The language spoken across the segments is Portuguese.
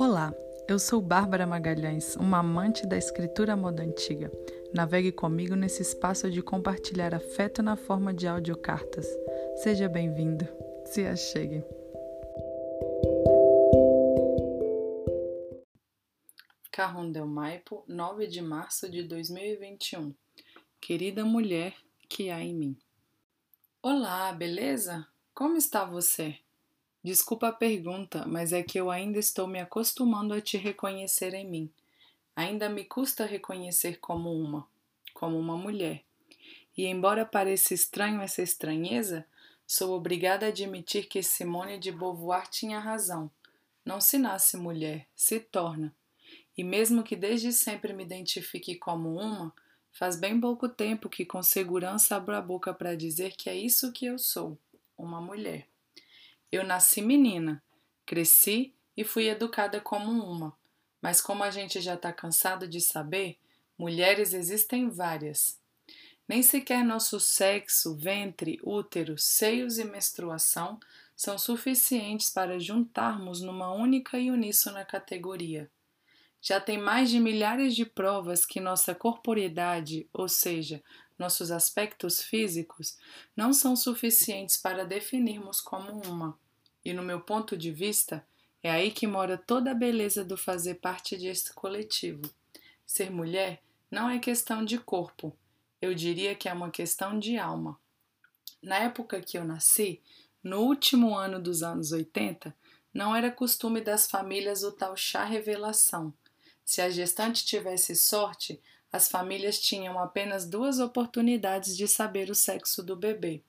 Olá, eu sou Bárbara Magalhães, uma amante da escritura moda antiga. Navegue comigo nesse espaço de compartilhar afeto na forma de audiocartas. Seja bem-vindo. Se achegue. Carrondel Maipo, 9 de março de 2021. Querida mulher que há em mim. Olá, beleza? Como está você? Desculpa a pergunta, mas é que eu ainda estou me acostumando a te reconhecer em mim. Ainda me custa reconhecer como uma, como uma mulher. E embora pareça estranho essa estranheza, sou obrigada a admitir que Simone de Beauvoir tinha razão. Não se nasce mulher, se torna. E mesmo que desde sempre me identifique como uma, faz bem pouco tempo que com segurança abro a boca para dizer que é isso que eu sou, uma mulher. Eu nasci menina, cresci e fui educada como uma, mas como a gente já está cansado de saber, mulheres existem várias. Nem sequer nosso sexo, ventre, útero, seios e menstruação são suficientes para juntarmos numa única e uníssona categoria. Já tem mais de milhares de provas que nossa corporeidade, ou seja, nossos aspectos físicos, não são suficientes para definirmos como uma. E no meu ponto de vista, é aí que mora toda a beleza do fazer parte desse coletivo. Ser mulher não é questão de corpo, eu diria que é uma questão de alma. Na época que eu nasci, no último ano dos anos 80, não era costume das famílias o tal chá revelação. Se a gestante tivesse sorte, as famílias tinham apenas duas oportunidades de saber o sexo do bebê.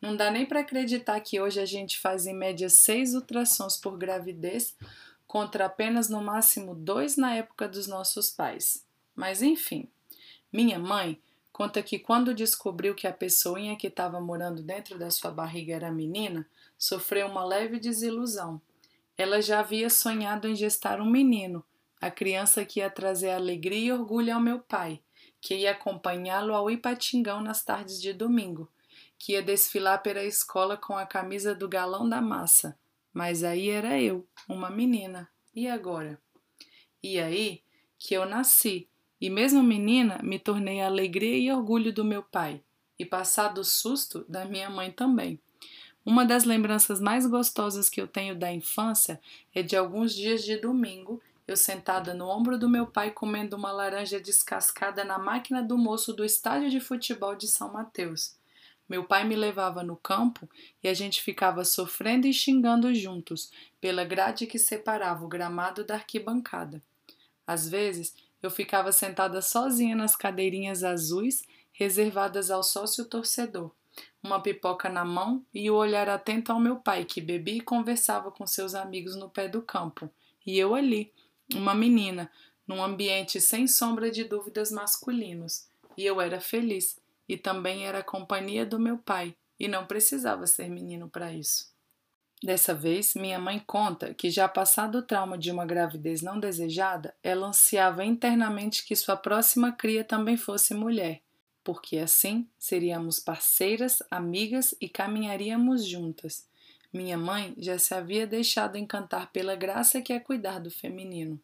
Não dá nem para acreditar que hoje a gente faz em média seis ultrassons por gravidez, contra apenas no máximo dois na época dos nossos pais. Mas enfim, minha mãe conta que quando descobriu que a pessoinha que estava morando dentro da sua barriga era menina, sofreu uma leve desilusão. Ela já havia sonhado em gestar um menino, a criança que ia trazer alegria e orgulho ao meu pai, que ia acompanhá-lo ao Ipatingão nas tardes de domingo, que ia desfilar pela escola com a camisa do galão da massa. Mas aí era eu, uma menina. E agora? E aí que eu nasci, e mesmo menina me tornei a alegria e orgulho do meu pai, e passado o susto da minha mãe também. Uma das lembranças mais gostosas que eu tenho da infância é de alguns dias de domingo eu sentada no ombro do meu pai comendo uma laranja descascada na máquina do moço do estádio de futebol de São Mateus. Meu pai me levava no campo e a gente ficava sofrendo e xingando juntos pela grade que separava o gramado da arquibancada. Às vezes, eu ficava sentada sozinha nas cadeirinhas azuis reservadas ao sócio torcedor, uma pipoca na mão e o olhar atento ao meu pai, que bebia e conversava com seus amigos no pé do campo, e eu ali, uma menina, num ambiente sem sombra de dúvidas masculinos, e eu era feliz, e também era a companhia do meu pai, e não precisava ser menino para isso. Dessa vez, minha mãe conta que, já passado o trauma de uma gravidez não desejada, ela ansiava internamente que sua próxima cria também fosse mulher, porque assim seríamos parceiras, amigas e caminharíamos juntas. Minha mãe já se havia deixado encantar pela graça que é cuidar do feminino.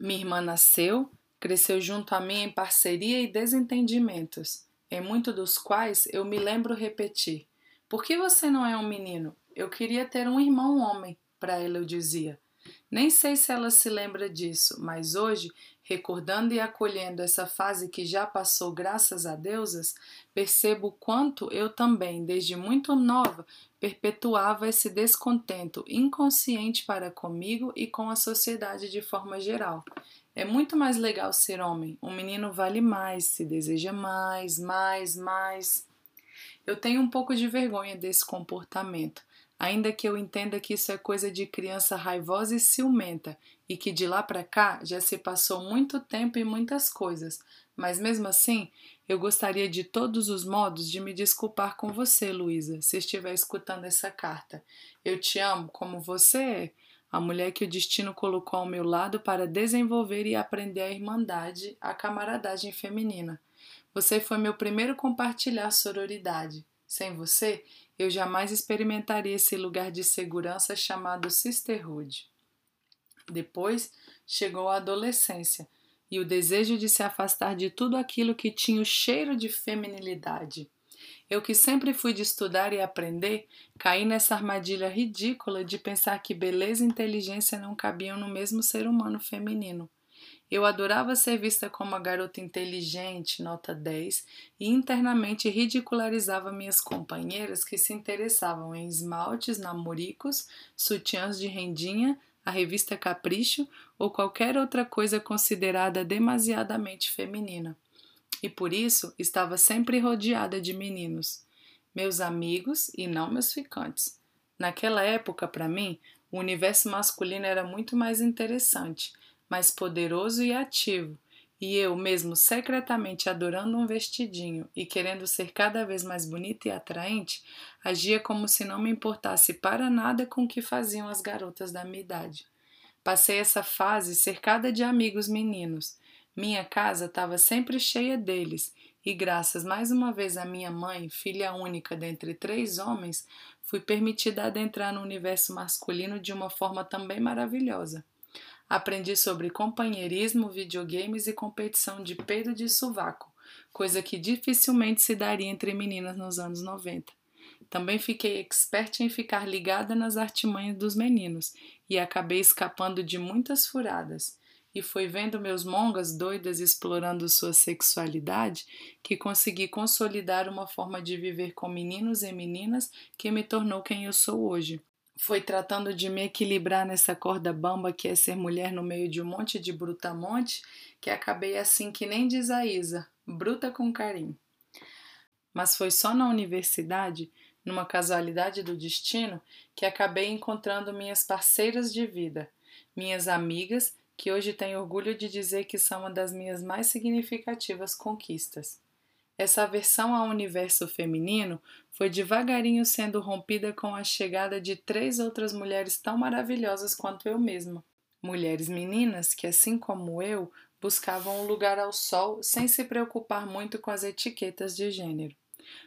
Minha irmã nasceu, cresceu junto a mim em parceria e desentendimentos, em muito dos quais eu me lembro repetir: Por que você não é um menino? Eu queria ter um irmão homem, para ela eu dizia. Nem sei se ela se lembra disso, mas hoje, recordando e acolhendo essa fase que já passou graças a deusas, percebo quanto eu também, desde muito nova, perpetuava esse descontento inconsciente para comigo e com a sociedade de forma geral. É muito mais legal ser homem. Um menino vale mais, se deseja mais, mais, mais. Eu tenho um pouco de vergonha desse comportamento ainda que eu entenda que isso é coisa de criança raivosa e ciumenta e que de lá para cá já se passou muito tempo e muitas coisas, mas mesmo assim eu gostaria de todos os modos de me desculpar com você, Luísa, se estiver escutando essa carta. Eu te amo como você é, a mulher que o destino colocou ao meu lado para desenvolver e aprender a irmandade, a camaradagem feminina. Você foi meu primeiro compartilhar sororidade. Sem você, eu jamais experimentaria esse lugar de segurança chamado sisterhood. Depois chegou a adolescência e o desejo de se afastar de tudo aquilo que tinha o cheiro de feminilidade. Eu que sempre fui de estudar e aprender, caí nessa armadilha ridícula de pensar que beleza e inteligência não cabiam no mesmo ser humano feminino. Eu adorava ser vista como a garota inteligente, nota 10, e internamente ridicularizava minhas companheiras que se interessavam em esmaltes, namoricos, sutiãs de rendinha, a revista Capricho ou qualquer outra coisa considerada demasiadamente feminina. E por isso estava sempre rodeada de meninos, meus amigos e não meus ficantes. Naquela época, para mim, o universo masculino era muito mais interessante mais poderoso e ativo, e eu, mesmo secretamente adorando um vestidinho e querendo ser cada vez mais bonita e atraente, agia como se não me importasse para nada com o que faziam as garotas da minha idade. Passei essa fase cercada de amigos meninos. Minha casa estava sempre cheia deles, e graças mais uma vez à minha mãe, filha única dentre três homens, fui permitida adentrar no universo masculino de uma forma também maravilhosa. Aprendi sobre companheirismo, videogames e competição de peido de sovaco, coisa que dificilmente se daria entre meninas nos anos 90. Também fiquei expert em ficar ligada nas artimanhas dos meninos e acabei escapando de muitas furadas. E foi vendo meus mongas doidas explorando sua sexualidade que consegui consolidar uma forma de viver com meninos e meninas que me tornou quem eu sou hoje foi tratando de me equilibrar nessa corda bamba que é ser mulher no meio de um monte de brutamonte, que acabei assim que nem diz a Isa, bruta com carinho. Mas foi só na universidade, numa casualidade do destino, que acabei encontrando minhas parceiras de vida, minhas amigas, que hoje tenho orgulho de dizer que são uma das minhas mais significativas conquistas. Essa aversão ao universo feminino foi devagarinho sendo rompida com a chegada de três outras mulheres tão maravilhosas quanto eu mesma. Mulheres meninas que, assim como eu, buscavam um lugar ao sol sem se preocupar muito com as etiquetas de gênero.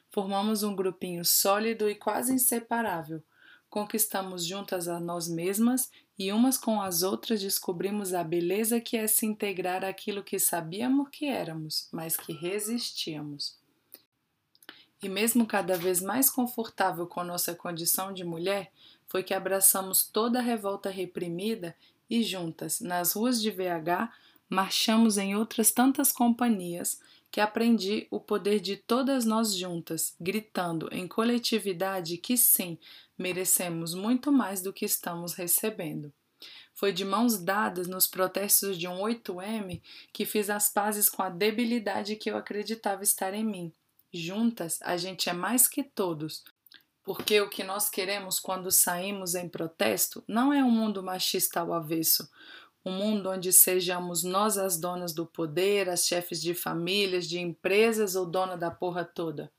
Formamos um grupinho sólido e quase inseparável. Conquistamos juntas a nós mesmas e umas com as outras descobrimos a beleza que é se integrar àquilo que sabíamos que éramos, mas que resistíamos. E mesmo cada vez mais confortável com nossa condição de mulher, foi que abraçamos toda a revolta reprimida e juntas, nas ruas de VH, marchamos em outras tantas companhias que aprendi o poder de todas nós juntas, gritando em coletividade que sim, merecemos muito mais do que estamos recebendo. Foi de mãos dadas nos protestos de um 8M que fiz as pazes com a debilidade que eu acreditava estar em mim. Juntas, a gente é mais que todos, porque o que nós queremos quando saímos em protesto não é um mundo machista ao avesso, um mundo onde sejamos nós as donas do poder, as chefes de famílias, de empresas ou dona da porra toda.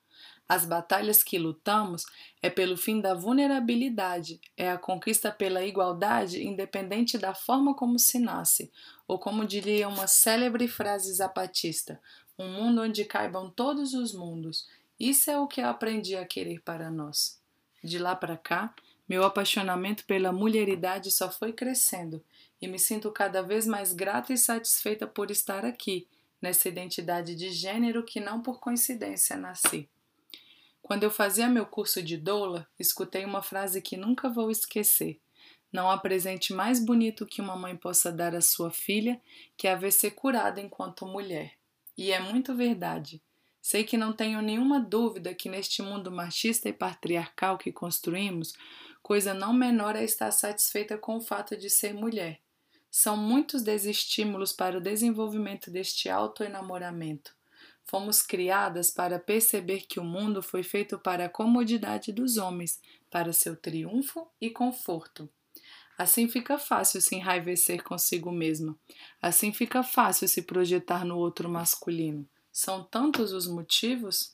As batalhas que lutamos é pelo fim da vulnerabilidade, é a conquista pela igualdade, independente da forma como se nasce, ou como diria uma célebre frase zapatista: um mundo onde caibam todos os mundos. Isso é o que eu aprendi a querer para nós. De lá para cá, meu apaixonamento pela mulheridade só foi crescendo e me sinto cada vez mais grata e satisfeita por estar aqui, nessa identidade de gênero que não por coincidência nasci. Quando eu fazia meu curso de doula, escutei uma frase que nunca vou esquecer. Não há presente mais bonito que uma mãe possa dar à sua filha que a ver ser curada enquanto mulher. E é muito verdade. Sei que não tenho nenhuma dúvida que neste mundo machista e patriarcal que construímos, coisa não menor é estar satisfeita com o fato de ser mulher. São muitos desestímulos para o desenvolvimento deste autoenamoramento. Fomos criadas para perceber que o mundo foi feito para a comodidade dos homens, para seu triunfo e conforto. Assim fica fácil se enraivecer consigo mesma. Assim fica fácil se projetar no outro masculino. São tantos os motivos.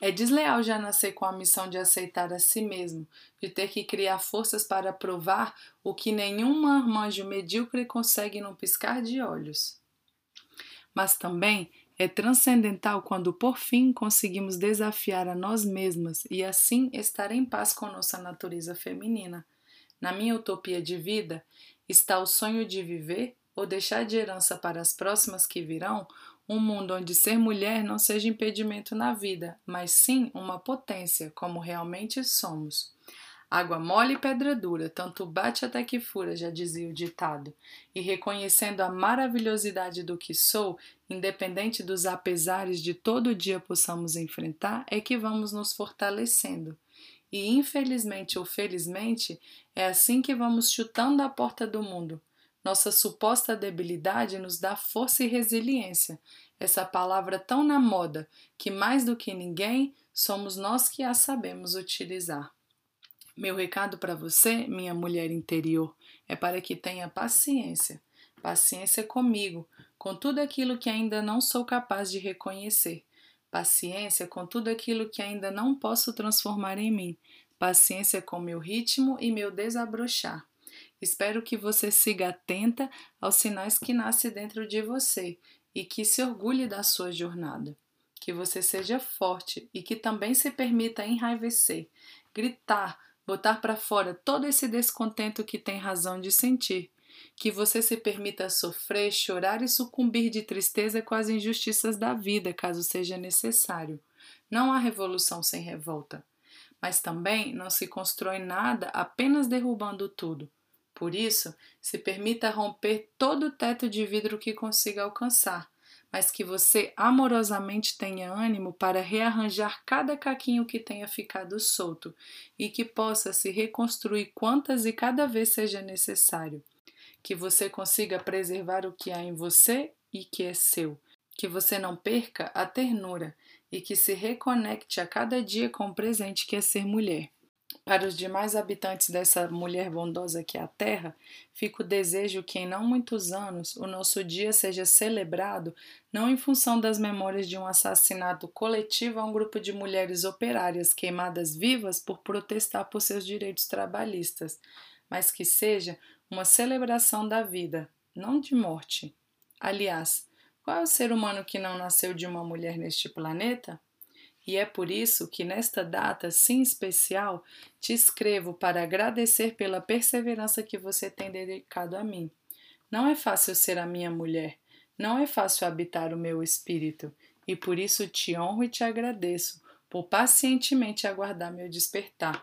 É desleal já nascer com a missão de aceitar a si mesmo, de ter que criar forças para provar o que nenhum marmanjo medíocre consegue num piscar de olhos. Mas também é transcendental quando, por fim, conseguimos desafiar a nós mesmas e assim estar em paz com nossa natureza feminina. Na minha utopia de vida, Está o sonho de viver ou deixar de herança para as próximas que virão um mundo onde ser mulher não seja impedimento na vida, mas sim uma potência, como realmente somos. Água mole e pedra dura, tanto bate até que fura, já dizia o ditado. E reconhecendo a maravilhosidade do que sou, independente dos apesares de todo dia possamos enfrentar, é que vamos nos fortalecendo. E infelizmente ou felizmente, é assim que vamos chutando a porta do mundo. Nossa suposta debilidade nos dá força e resiliência, essa palavra tão na moda que mais do que ninguém somos nós que a sabemos utilizar. Meu recado para você, minha mulher interior, é para que tenha paciência. Paciência comigo, com tudo aquilo que ainda não sou capaz de reconhecer. Paciência com tudo aquilo que ainda não posso transformar em mim. Paciência com meu ritmo e meu desabrochar. Espero que você siga atenta aos sinais que nascem dentro de você e que se orgulhe da sua jornada. Que você seja forte e que também se permita enraivecer, gritar, botar para fora todo esse descontento que tem razão de sentir que você se permita sofrer, chorar e sucumbir de tristeza com as injustiças da vida, caso seja necessário. Não há revolução sem revolta. Mas também não se constrói nada apenas derrubando tudo. Por isso, se permita romper todo o teto de vidro que consiga alcançar, mas que você amorosamente tenha ânimo para rearranjar cada caquinho que tenha ficado solto e que possa se reconstruir quantas e cada vez seja necessário que você consiga preservar o que há em você e que é seu, que você não perca a ternura e que se reconecte a cada dia com o presente que é ser mulher. Para os demais habitantes dessa mulher bondosa que é a Terra, fica o desejo que em não muitos anos o nosso dia seja celebrado não em função das memórias de um assassinato coletivo a um grupo de mulheres operárias queimadas vivas por protestar por seus direitos trabalhistas, mas que seja uma celebração da vida, não de morte. Aliás, qual é o ser humano que não nasceu de uma mulher neste planeta? E é por isso que nesta data, sim especial, te escrevo para agradecer pela perseverança que você tem dedicado a mim. Não é fácil ser a minha mulher, não é fácil habitar o meu espírito, e por isso te honro e te agradeço por pacientemente aguardar meu despertar.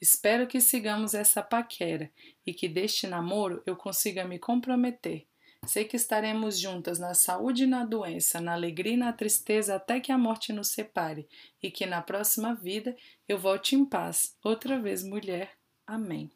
Espero que sigamos essa paquera e que deste namoro eu consiga me comprometer. Sei que estaremos juntas na saúde e na doença, na alegria e na tristeza até que a morte nos separe, e que na próxima vida eu volte em paz, outra vez mulher. Amém.